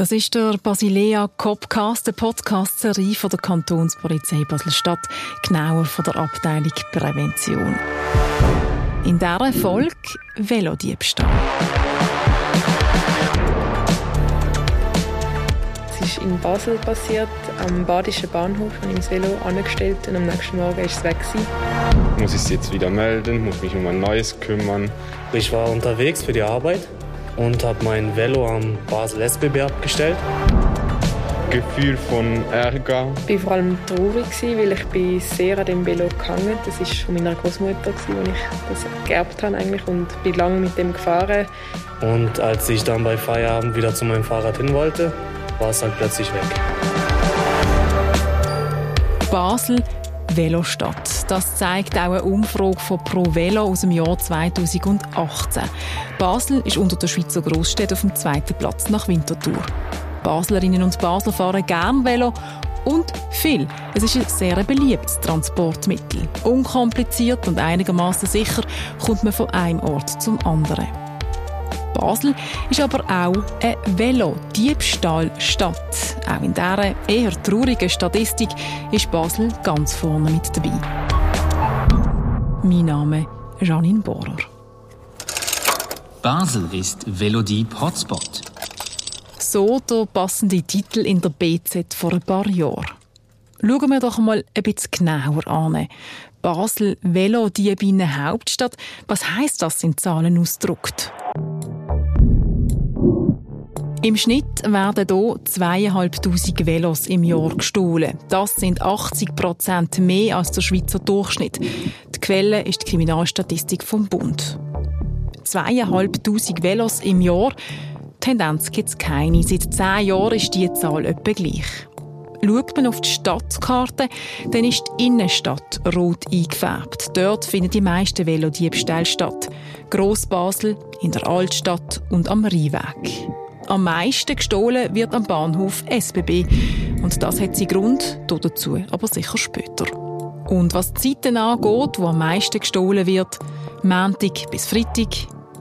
Das ist der Basilea Copcast, der Podcast-Serie von der Kantonspolizei Basel-Stadt, genauer von der Abteilung Prävention. In dieser Folge Velodiebstahl. Es ist in Basel passiert, am Badischen Bahnhof. Ich habe das Velo angestellt und am nächsten Morgen war es weg. Ich muss es jetzt wieder melden, muss mich um ein neues kümmern. Ich war unterwegs für die Arbeit und habe mein Velo am Basel SBB abgestellt. Gefühl von Ärger. Ich war vor allem traurig, weil ich bin sehr an dem Velo gehangen Das war von meiner Großmutter, als ich das geerbt habe eigentlich und bin lange mit dem gefahren. Und als ich dann bei Feierabend wieder zu meinem Fahrrad hin wollte, war es halt plötzlich weg. Basel Velostadt. Das zeigt auch eine Umfrage von Pro Velo aus dem Jahr 2018. Basel ist unter den Schweizer Großstädten auf dem zweiten Platz nach Winterthur. Baslerinnen und Basler fahren gern Velo und viel. Es ist ein sehr beliebtes Transportmittel. Unkompliziert und einigermaßen sicher kommt man von einem Ort zum anderen. Basel ist aber auch eine Velodiebstahlstadt. Auch in dieser eher traurigen Statistik ist Basel ganz vorne mit dabei. Mein Name ist Janine Bohrer. Basel ist Velodieb Hotspot. So der passende Titel in der BZ vor ein paar Jahren. Schauen wir doch mal ein bisschen genauer an. Basel Velodiebine Hauptstadt. Was heißt das in Zahlen ausgedrückt? Im Schnitt werden hier zweieinhalbtausend Velos im Jahr gestohlen. Das sind 80 Prozent mehr als der Schweizer Durchschnitt. Die Quelle ist die Kriminalstatistik vom Bund. Zweieinhalbtausend Velos im Jahr. Tendenz gibt es keine. Seit zehn Jahren ist die Zahl etwa gleich. Schaut man auf die Stadtkarte, dann ist die Innenstadt rot eingefärbt. Dort finden die meisten Velodiebstähle statt. Grossbasel, in der Altstadt und am Rheinweg. Am meisten gestohlen wird am Bahnhof SBB. Und das hat seinen Grund, dazu aber sicher später. Und was die Zeiten angeht, wo am meisten gestohlen wird, Montag bis Freitag,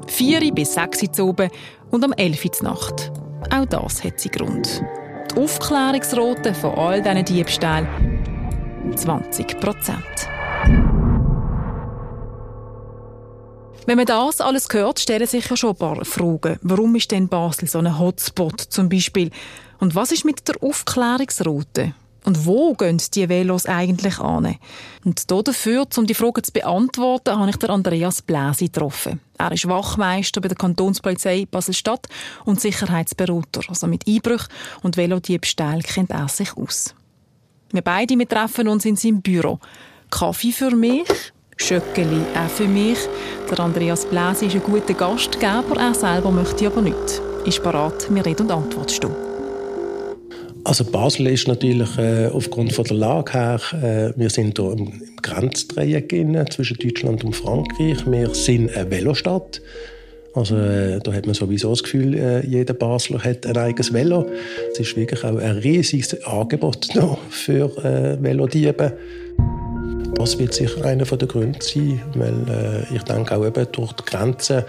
4 bis 6 Uhr oben und am 11 Uhr Nacht. Auch das hat seinen Grund. Die Aufklärungsrate von all diesen Diebstählen 20 Prozent. Wenn man das alles hört, stellen sich ja schon ein paar Fragen. Warum ist denn Basel so ein Hotspot zum Beispiel? Und was ist mit der Aufklärungsroute? Und wo gehen die Velos eigentlich an? Und dafür, um die Frage zu beantworten, habe ich Andreas Bläsi getroffen. Er ist Wachmeister bei der Kantonspolizei Basel-Stadt und Sicherheitsberater. Also mit Einbrüchen und Velodiebstahl kennt er sich aus. Wir beide wir treffen uns in seinem Büro. Kaffee für mich, Schöckeli auch für mich. Der Andreas Bläsi ist ein guter Gastgeber, er selber möchte aber nicht. Ist bereit, mir Rede und Antwort stehen. Also Basel ist natürlich äh, aufgrund von der Lage her, äh, wir sind hier im, im Grenzdreieck zwischen Deutschland und Frankreich. Wir sind eine Velostadt. Also äh, da hat man sowieso das Gefühl, äh, jeder Basler hat ein eigenes Velo. Es ist wirklich auch ein riesiges Angebot für äh, Velodiebe. Das wird sicher einer der Gründe sein, weil äh, ich denke auch eben durch die Grenzen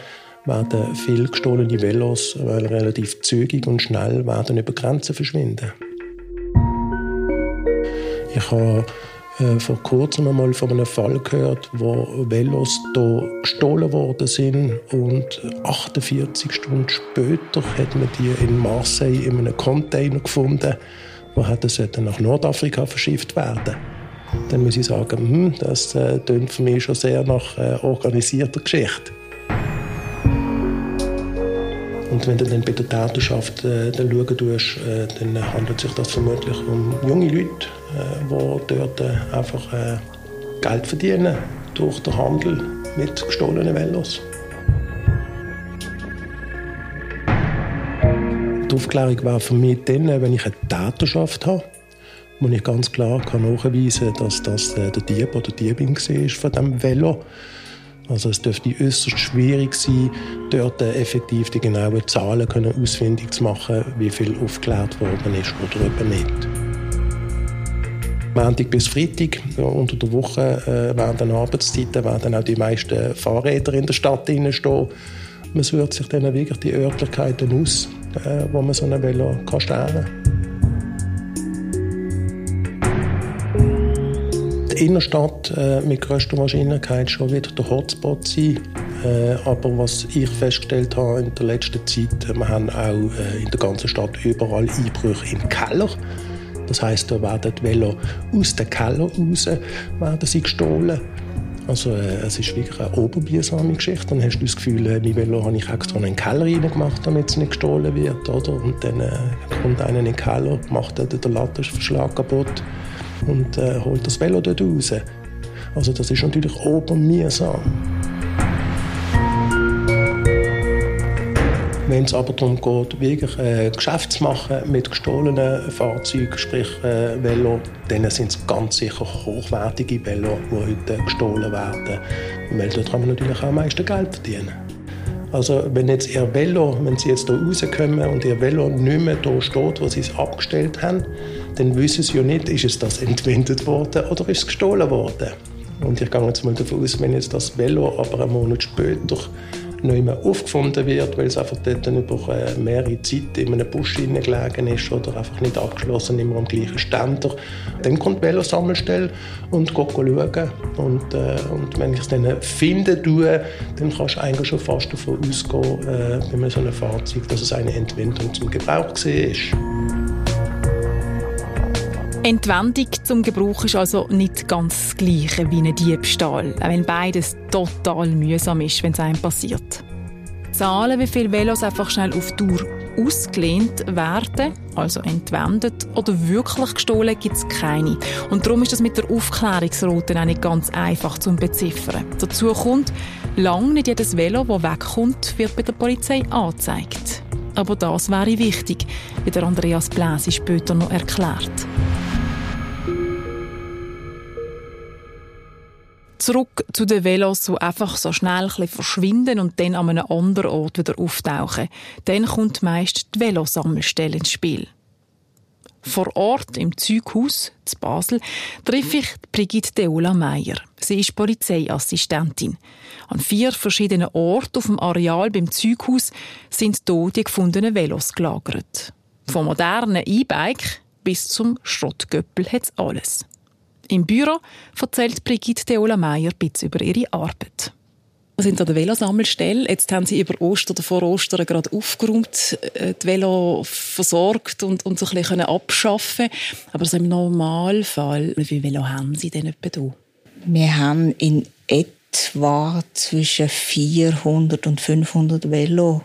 werden viele gestohlene Velos weil relativ zügig und schnell werden über Grenzen verschwinden. Ich habe äh, vor kurzem einmal von einem Fall gehört, wo Velos hier gestohlen worden sind und 48 Stunden später hat man die in Marseille in einem Container gefunden, wo hätte nach Nordafrika verschifft werden dann muss ich sagen, hm, das äh, für mich schon sehr nach äh, organisierter Geschichte. Und wenn du dann bei der Täterschaft äh, schauen tust, äh, dann handelt sich das vermutlich um junge Leute, äh, die dort äh, einfach äh, Geld verdienen durch den Handel mit gestohlenen Velos. Die Aufklärung wäre für mich dann, wenn ich eine Täterschaft habe wo ich ganz klar kann nachweisen kann, dass das äh, der Dieb oder die Diebin war von diesem Velo. Also es dürfte äußerst schwierig sein, dort äh, effektiv die genauen Zahlen ausfindig zu machen, wie viel aufgeklärt worden ist oder eben nicht. Montag bis Freitag, ja, unter der Woche, äh, während den Arbeitszeiten, werden auch die meisten Fahrräder in der Stadt stehen. Man sucht sich dann wirklich die Örtlichkeiten aus äh, wo man so ein Velo kann stellen Die Innenstadt äh, mit größter Wahrscheinlichkeit schon wieder der Hotspot sein. Äh, aber was ich festgestellt habe in der letzten Zeit, wir haben auch äh, in der ganzen Stadt überall Einbrüche im Keller. Das heißt, da werden die Velo aus dem Keller raus werden sie gestohlen. Also äh, es ist wirklich eine oberbiersame Geschichte. Dann hast du das Gefühl, äh, mein Velo habe ich extra in den Keller reingemacht, damit es nicht gestohlen wird. Oder? Und dann äh, kommt einer in den Keller, macht den, den Lattenverschlag kaputt und äh, holt das Velo dort raus. Also das ist natürlich obermühsam. Wenn es aber darum geht, wirklich äh, Geschäft zu machen mit gestohlenen Fahrzeugen, sprich äh, Velo, dann sind es ganz sicher hochwertige Velo, die heute gestohlen werden. Weil dort kann man natürlich auch am meisten Geld verdienen. Also wenn jetzt ihr Velo, wenn sie jetzt hier rauskommen und ihr Velo nicht mehr da steht, wo sie es abgestellt haben, dann wissen sie ja nicht, ist es das entwendet worden oder ist es gestohlen worden. Und ich gehe jetzt mal davon aus, wenn jetzt das Velo aber einen Monat später nicht mehr aufgefunden wird, weil es einfach dort über äh, mehrere Zeit in einem Busch gelegen ist oder einfach nicht abgeschlossen, immer am gleichen Ständer. Dann kommt die Velosammelstelle und geht schauen. Und, äh, und wenn ich es dann finden tue, dann kannst du eigentlich schon fast davon ausgehen, äh, bei so einem Fahrzeug, dass es eine Entwendung zum Gebrauch war. Entwendung zum Gebrauch ist also nicht ganz das Gleiche wie ein Diebstahl, auch wenn beides total mühsam ist, wenn es einem passiert. Zahlen, wie viele Velos einfach schnell auf Tour ausgelehnt werden, also entwendet oder wirklich gestohlen, gibt es keine. Und darum ist das mit der Aufklärungsroute auch nicht ganz einfach zu beziffern. Dazu kommt, lang nicht jedes Velo, das wegkommt, wird bei der Polizei angezeigt. Aber das wäre wichtig, wie der Andreas Bläsi später noch erklärt. Zurück zu den Velos, die einfach so schnell ein verschwinden und dann an einem anderen Ort wieder auftauchen. Dann kommt meist die Velosammelstelle ins Spiel. Vor Ort im Zeughaus zu Basel treffe ich Brigitte Deola Meyer. Sie ist Polizeiassistentin. An vier verschiedenen Orten auf dem Areal beim Zeughaus sind hier die gefundenen Velos gelagert. Vom modernen E-Bike bis zum Schrottgöppel hat es alles. Im Büro erzählt Brigitte Deola Meyer ein bisschen über ihre Arbeit. Wir sind an der Velosammelstelle. Jetzt haben Sie über Ostern oder vor Ostern gerade aufgeräumt, äh, die Velo versorgt und, und so ein bisschen abschaffen Aber so im Normalfall, wie viele Velo haben Sie denn etwa da? Wir haben in etwa zwischen 400 und 500 Velo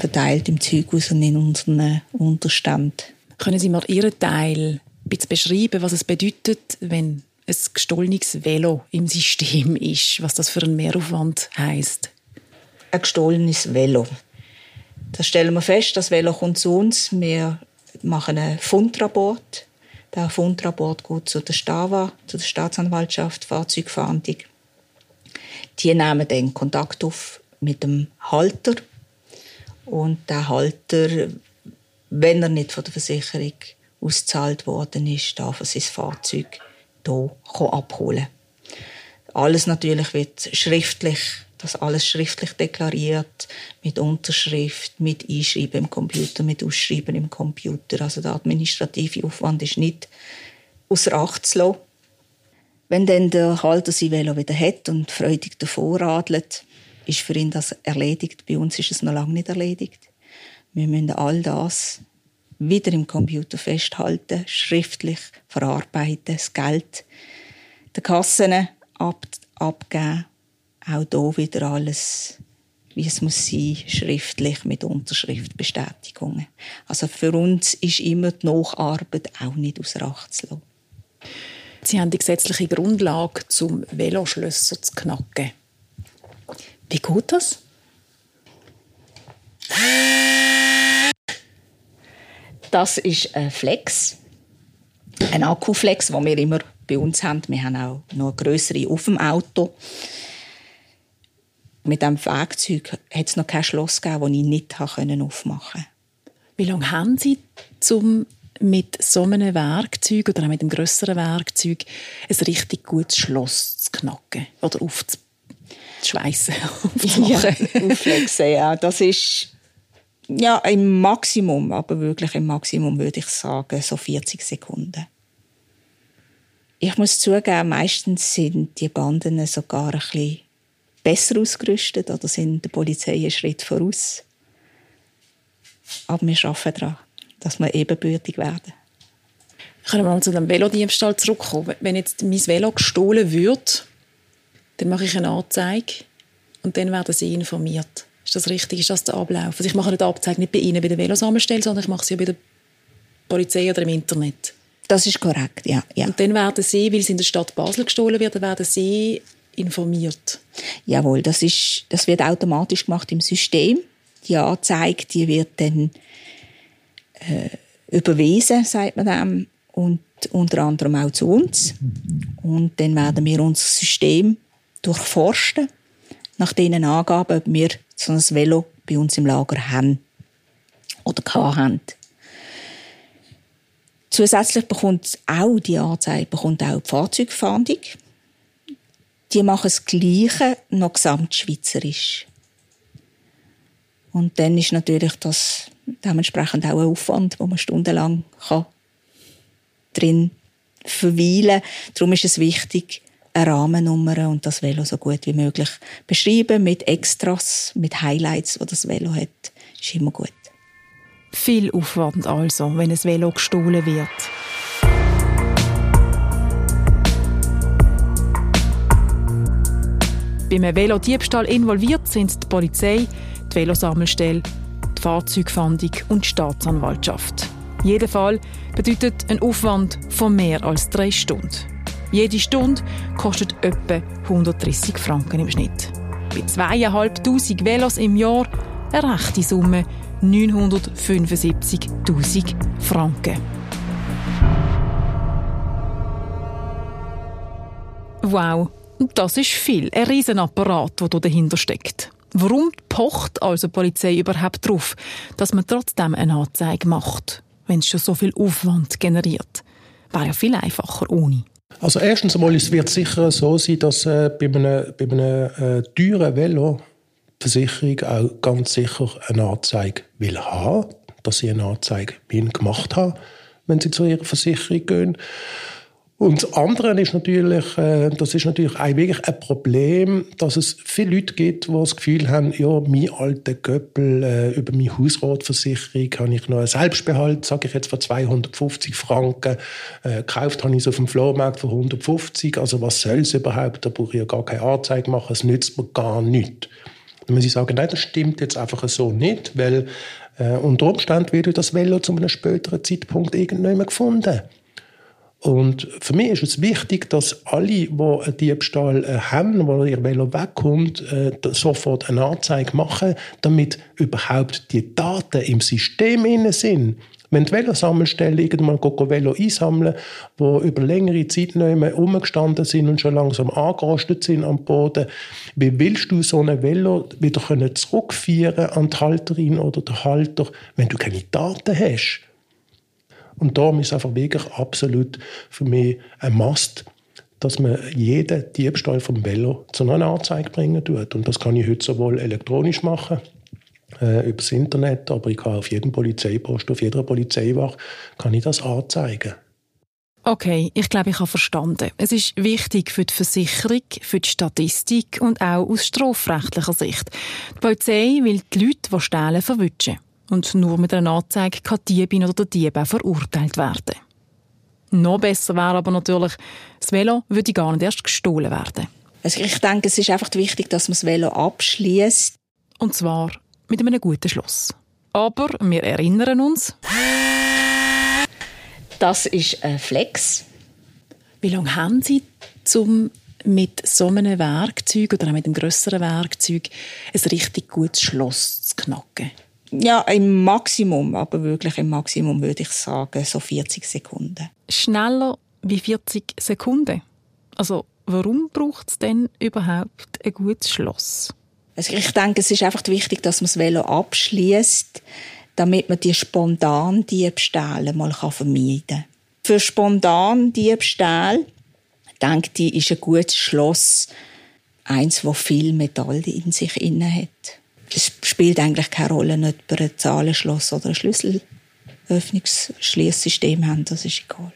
verteilt im Zeughaus und in unseren Unterständen. Können Sie mal Ihren Teil bisschen beschreiben, was es bedeutet, wenn ein gestohlenes Velo im System ist, was das für ein Mehraufwand heißt. Ein gestohlenes Velo. Da stellen wir fest, das Velo kommt zu uns. Wir machen einen Fundrapport. Der Fundrapport geht zu der STAVA, zu der Staatsanwaltschaft Fahrzeugfahndung. Die nehmen dann Kontakt auf mit dem Halter. Und der Halter, wenn er nicht von der Versicherung ausgezahlt worden ist, darf er sein Fahrzeug hier abholen. Alles natürlich wird schriftlich, das alles schriftlich deklariert, mit Unterschrift, mit Einschreiben im Computer, mit Ausschreiben im Computer. Also der administrative Aufwand ist nicht außer Acht zu lassen. Wenn dann der Halter sein Velo wieder hat und freudig davor radelt, ist für ihn das erledigt. Bei uns ist es noch lange nicht erledigt. Wir müssen all das wieder im Computer festhalten, schriftlich verarbeiten, das Geld der Kassen ab, abgeben. Auch hier wieder alles, wie es muss sein, schriftlich mit Unterschriftbestätigungen. Also für uns ist immer die Nacharbeit auch nicht außer Acht zu lassen. Sie haben die gesetzliche Grundlage, zum Veloschlösser zu knacken. Wie geht das? Das ist ein Flex, ein Akkuflex, den wir immer bei uns haben. Wir haben auch noch größere auf dem Auto. Mit diesem Werkzeug hat es noch kein Schloss gegeben, das ich nicht aufmachen konnte. Wie lange haben Sie, um mit so einem Werkzeug oder auch mit einem grösseren Werkzeug ein richtig gutes Schloss zu knacken oder aufzuschweissen? Ja, auflexen, ja. Das ist Ja, im Maximum, aber wirklich im Maximum würde ich sagen, so 40 Sekunden. Ich muss zugeben, meistens sind die Banden sogar ein bisschen besser ausgerüstet oder sind der Polizei einen Schritt voraus. Aber wir arbeiten daran, dass wir ebenbürtig werden. Ich kann mal zu dem Velodiebstahl zurückkommen. Wenn jetzt mein Velo gestohlen wird, dann mache ich eine Anzeige und dann werden sie informiert. Ist das richtig? Ist das der Ablauf? Also ich mache die Anzeige nicht bei Ihnen bei der Velosammelstelle, sondern ich mache sie bei der Polizei oder im Internet. Das ist korrekt, ja. ja. Und dann werden Sie, weil es in der Stadt Basel gestohlen wird, werden Sie informiert. Jawohl, das, ist, das wird automatisch gemacht im System. Die Anzeige, die wird dann äh, überwiesen, sagt man dem, und unter anderem auch zu uns. Und dann werden wir unser System durchforsten, nach diesen Angaben, ob wir so ein Velo bei uns im Lager haben oder haben. Zusätzlich bekommt auch die Anzeige bekommt auch die Fahrzeugfahndung. Die machen das Gleiche, noch gesamtschweizerisch. Und dann ist natürlich das dementsprechend auch ein Aufwand, wo man stundenlang kann drin verweilen kann. Darum ist es wichtig, eine Rahmennummer und das Velo so gut wie möglich beschreiben mit Extras, mit Highlights, die das Velo hat. Ist immer gut. Viel Aufwand also, wenn ein Velo gestohlen wird. Beim Velodiebstahl involviert sind die Polizei, die Velosammelstelle, die Fahrzeugfahndung und die Staatsanwaltschaft. Jeder Fall bedeutet einen Aufwand von mehr als drei Stunden. Jede Stunde kostet etwa 130 Franken im Schnitt. Bei zweieinhalbtausend Velos im Jahr eine rechte Summe 975.000 Franken. Wow, das ist viel. Ein Riesenapparat, der dahinter steckt. Warum pocht also die Polizei überhaupt darauf, dass man trotzdem eine Anzeige macht, wenn es schon so viel Aufwand generiert? Wäre ja viel einfacher ohne. Also erstens einmal, es wird sicher so sein, dass äh, bei einem, bei einem äh, teuren Velo die Versicherung auch ganz sicher eine Anzeige will haben, dass sie eine Anzeige gemacht haben, wenn sie zu ihrer Versicherung gehen. Und das andere ist natürlich, äh, das ist natürlich auch wirklich ein Problem, dass es viele Leute gibt, die das Gefühl haben, ja, mein alter Göppel äh, über meine Hausratversicherung habe ich noch einen Selbstbehalt, sage ich jetzt, von 250 Franken. Äh, gekauft habe ich es auf dem Flohmarkt für 150. Also was soll es überhaupt? Da brauche ich ja gar keine Anzeige machen, es nützt mir gar nichts. Dann muss ich sagen, nein, das stimmt jetzt einfach so nicht, weil äh, unter Umständen wird das Velo zu einem späteren Zeitpunkt irgendwann gefunden. Und für mich ist es wichtig, dass alle, die einen Diebstahl äh, haben, wo ihr Velo wegkommt, äh, sofort eine Anzeige machen, damit überhaupt die Daten im System inne sind. Wenn die Velosammelstellen irgendwann Velo einsammeln, wo über längere Zeit nicht mehr rumgestanden sind und schon langsam angerostet sind am Boden, wie willst du so ein Velo wieder zurückführen an die Halterin oder den Halter, wenn du keine Daten hast? Und darum ist einfach wirklich absolut für mich ein Must, dass man jeden Diebstahl vom Velo zu einer Anzeige bringen tut. Und das kann ich heute sowohl elektronisch machen, äh, übers Internet, aber ich kann auf jedem Polizeipost, auf jeder Polizeiwache, kann ich das anzeigen. Okay, ich glaube, ich habe verstanden. Es ist wichtig für die Versicherung, für die Statistik und auch aus strafrechtlicher Sicht. Die Polizei will die Leute, die stehlen, verwischen. Und nur mit einer Anzeige kann die Diebin oder der Dieb auch verurteilt werden. Noch besser wäre aber natürlich, das Velo würde gar nicht erst gestohlen werden. Also ich denke, es ist einfach wichtig, dass man das Velo abschließt. Und zwar mit einem guten Schluss. Aber wir erinnern uns. Das ist ein Flex. Wie lange haben Sie, um mit so einem Werkzeug oder auch mit einem grösseren Werkzeug ein richtig gutes Schloss zu knacken? Ja, im Maximum, aber wirklich im Maximum würde ich sagen, so 40 Sekunden. Schneller wie 40 Sekunden? Also warum braucht es denn überhaupt ein gutes Schloss? Also ich denke, es ist einfach wichtig, dass man das Velo abschließt, damit man die spontanen Diebstähle mal vermeiden kann. Für spontan Diebstähle, denke ich, ist ein gutes Schloss eins, das viel Metall in sich inne hat. Es spielt eigentlich keine Rolle, ob wir ein Zahlenschloss oder ein Schlüsselöffnungsschließsystem haben, das ist egal.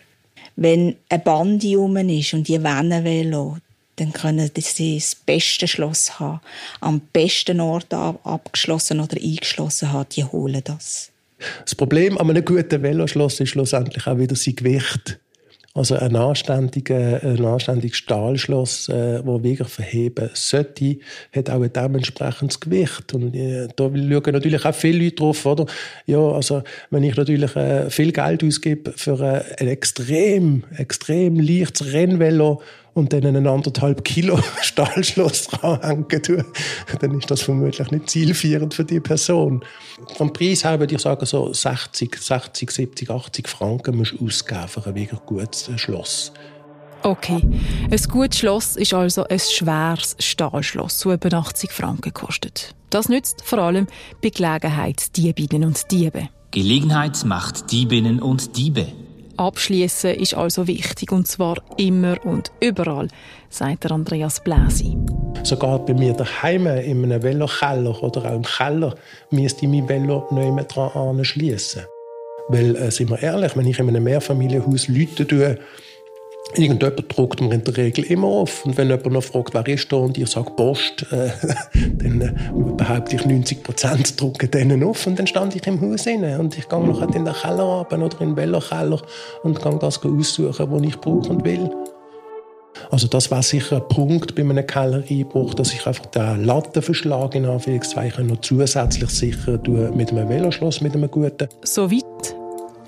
Wenn eine Bande rum ist und die wollen Velo, dann können sie das beste Schloss haben, am besten Ort abgeschlossen oder eingeschlossen haben, die holen das. Das Problem an einem guten Veloschloss ist schlussendlich auch wieder sein Gewicht. Also ein anständiges, ein anständiges Stahlschloss, äh, wo wirklich verheben sollte, hat auch ein dementsprechendes Gewicht. Und äh, da schauen natürlich auch viele Leute drauf, oder? Ja, also wenn ich natürlich äh, viel Geld ausgebe für äh, ein extrem, extrem leichtes Rennvelo, und dann einen anderthalb Kilo Stahlschloss dranhängen tue, dann ist das vermutlich nicht zielführend für die Person. Vom Preis her würde ich sagen, so 60, 60, 70, 80 Franken musst du ausgeben für ein wirklich gutes Schloss. Okay, ein gutes Schloss ist also ein schweres Stahlschloss, das etwa 80 Franken kostet. Das nützt vor allem bei Gelegenheitsdiebinnen und Diebe. Gelegenheit macht Diebinnen und Diebe. Abschließen ist also wichtig und zwar immer und überall, sagt Andreas Bläsi. Sogar bei mir daheim in einem Velokeller oder auch im Keller müsste ich mein Velo nicht mehr dran anschließen. Weil, äh, sind wir ehrlich, wenn ich in einem Mehrfamilienhaus Leute tue, Irgendjemand druckt mir in der Regel immer auf. Und wenn jemand noch fragt, wer ist da und ich sage Post, äh, dann äh, behaupte ich, 90 Prozent drucken denen auf. Und dann stand ich im Haus rein. Und ich gehe noch in den Keller runter oder in den Velokeller und gehe das aussuchen, was ich brauchen will. Also das war sicher ein Punkt bei einem Kellereinbruch, dass ich einfach den Lattenverschlag in Anführungszeichen noch zusätzlich sicher tue mit einem Veloschloss, mit einem guten. So weit,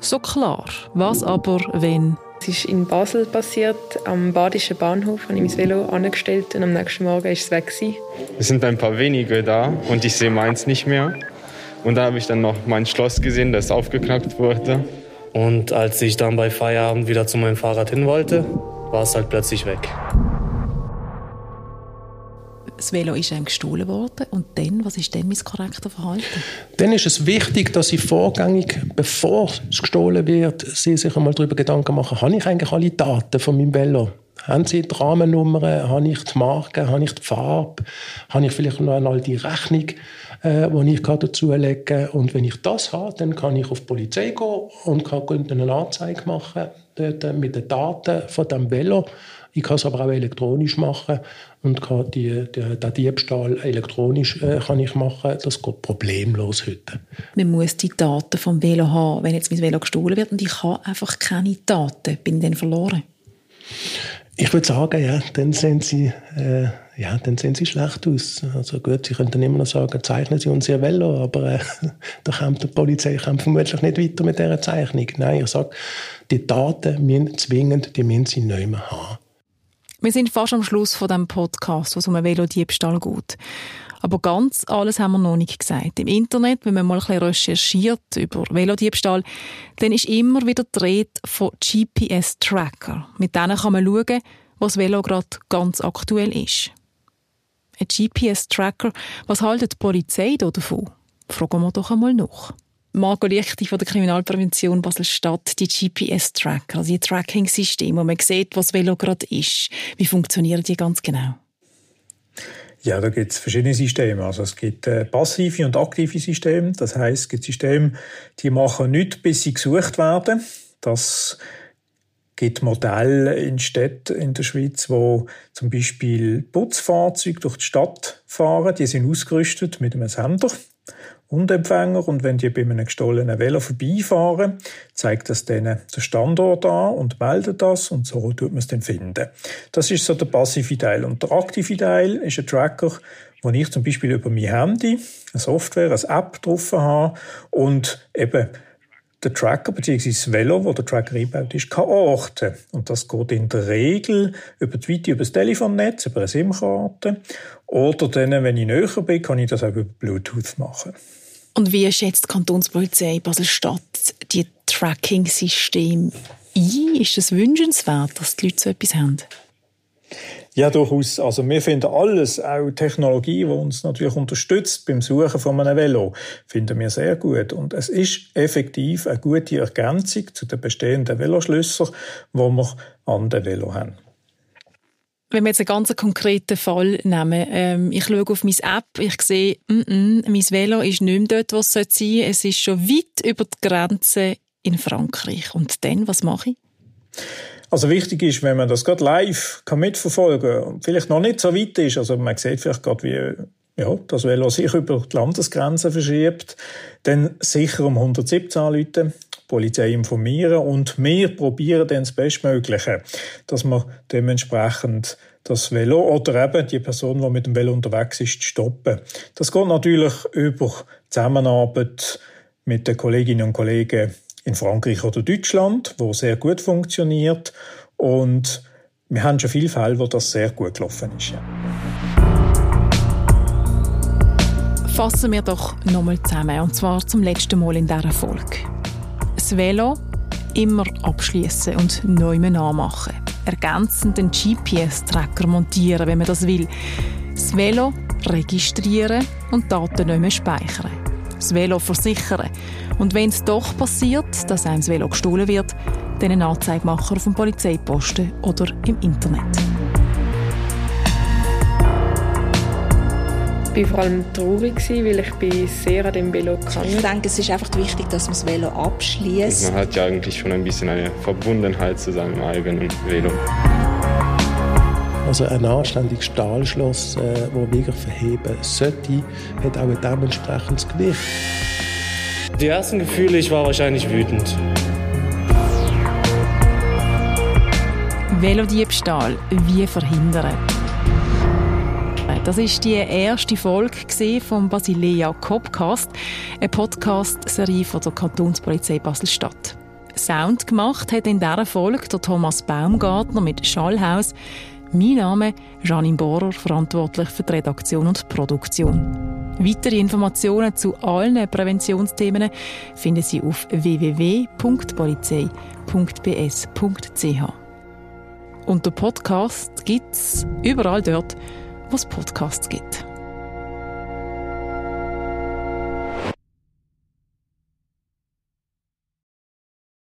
so klar. Was aber, wenn es ist in Basel passiert, am Badischen Bahnhof habe ich mein Velo angestellt und am nächsten Morgen war es weg. Es sind ein paar wenige da und ich sehe meins nicht mehr. Und da habe ich dann noch mein Schloss gesehen, das aufgeknackt wurde. Und als ich dann bei Feierabend wieder zu meinem Fahrrad hin wollte, war es halt plötzlich weg das Velo ist einem gestohlen worden. Und dann, was ist denn mein korrektes Verhalten? Dann ist es wichtig, dass Sie vorgängig, bevor es gestohlen wird, Sie sich einmal darüber Gedanken machen, habe ich eigentlich alle Daten von meinem Velo? Haben Sie die Rahmennummern? Habe ich die Marke? Habe ich die Farbe? Habe ich vielleicht noch einmal die Rechnung, äh, die ich dazulegen kann? Und wenn ich das habe, dann kann ich auf die Polizei gehen und kann eine Anzeige machen dort mit den Daten von dem Velo. Ich kann es aber auch elektronisch machen und kann die, die, den Diebstahl elektronisch äh, kann ich machen. Das geht problemlos heute. Man muss die Daten vom Velo haben, wenn jetzt mein Velo gestohlen wird und ich habe einfach keine Daten, bin dann verloren? Ich würde sagen, ja, dann sehen sie, äh, ja, dann sehen sie schlecht aus. Also gut, sie könnten immer noch sagen, zeichnen Sie uns Ihr Velo, aber äh, da kommt die Polizei kommt vermutlich nicht weiter mit dieser Zeichnung. Nein, ich sage, die Daten müssen zwingend, die müssen sie nicht mehr haben. Wir sind fast am Schluss von dem Podcast, wo es um einen Velodiebstahl geht. Aber ganz alles haben wir noch nicht gesagt. Im Internet, wenn man mal ein bisschen recherchiert über Velodiebstahl, dann ist immer wieder die Rede von GPS-Tracker. Mit denen kann man schauen, was Velo gerade ganz aktuell ist. Ein GPS-Tracker, was haltet die Polizei davon? Fragen wir doch einmal nach. Marco Lichti von der Kriminalprävention Basel-Stadt, die GPS-Tracker, also die Tracking-Systeme, wo man sieht, was Velo gerade ist. Wie funktionieren die ganz genau? Ja, da gibt es verschiedene Systeme. Also es gibt äh, passive und aktive Systeme. Das heißt, es gibt Systeme, die machen nichts, bis sie gesucht werden. Das gibt Modelle in Städten in der Schweiz, wo zum Beispiel Putzfahrzeuge durch die Stadt fahren. Die sind ausgerüstet mit einem Sender und Empfänger. Und wenn die bei einem gestohlenen Velo vorbeifahren, zeigt das denen den Standort an und meldet das und so tut man es dann finden. Das ist so der passive Teil. Und der aktive Teil ist ein Tracker, wo ich zum Beispiel über mein Handy eine Software, eine App drauf habe und eben der Tracker bzw. das Velo, wo der Tracker eingebaut ist, kann orten. Und das geht in der Regel über die Weite, über das Telefonnetz, über eine SIM-Karte. Oder dann, wenn ich näher bin, kann ich das auch über Bluetooth machen. Und wie schätzt die Kantonspolizei Basel-Stadt die Tracking-Systeme ein? Ist es wünschenswert, dass die Leute so etwas haben? Ja, durchaus. Also wir finden alles, auch Technologie, die uns natürlich unterstützt beim Suchen von einem Velo, finden wir sehr gut. Und es ist effektiv eine gute Ergänzung zu den bestehenden Veloschlössern, die wir an den Velo haben. Wenn wir jetzt einen ganz konkreten Fall nehmen, ähm, ich schaue auf meine App, ich sehe, mm -mm, mein Velo ist nicht mehr dort, wo es sein sollte. Es ist schon weit über die Grenze in Frankreich. Und dann, was mache ich? Also wichtig ist, wenn man das gerade live kann mitverfolgen und vielleicht noch nicht so weit ist, also man sieht vielleicht gerade, wie ja, das Velo sich über die Landesgrenze verschiebt, dann sicher um 117 anrufen, Polizei informieren und wir probieren dann das Bestmögliche, dass wir dementsprechend das Velo oder eben die Person, die mit dem Velo unterwegs ist, stoppen. Das geht natürlich über Zusammenarbeit mit den Kolleginnen und Kollegen in Frankreich oder Deutschland, wo sehr gut funktioniert und wir haben schon viele Fälle, wo das sehr gut gelaufen ist. Fassen wir doch nochmal zusammen, und zwar zum letzten Mal in dieser Folge. Das Velo immer abschließen und neu nachmachen. Ergänzend den GPS-Tracker montieren, wenn man das will. Das Velo registrieren und Daten nicht mehr speichern. Das Velo versichern. Und wenn es doch passiert, dass einem das Velo gestohlen wird, dann eine Anzeige machen auf dem Polizeiposten oder im Internet. Ich war vor allem traurig, weil ich bin sehr an dem Velo gehangen Ich denke, es ist einfach wichtig, dass man das Velo abschließt. Man hat ja eigentlich schon ein bisschen eine Verbundenheit zu seinem eigenen Velo. Also ein anständiges Stahlschloss, äh, wo wirklich verheben sollte, hat auch ein dementsprechendes Gewicht. Die ersten Gefühle, ich war wahrscheinlich wütend. Velodiebstahl wie verhindern. Das ist die erste Folge vom Basilea Copcast, eine Podcast-Serie von der Kantonspolizei Basel-Stadt. Sound gemacht hat in dieser Folge der Thomas Baumgartner mit Schallhaus. Mein Name Janine Bohrer, verantwortlich für die Redaktion und Produktion. Weitere Informationen zu allen Präventionsthemen finden Sie auf www.polizei.bs.ch. Und der Podcast gibt es überall dort, es Podcasts gibt.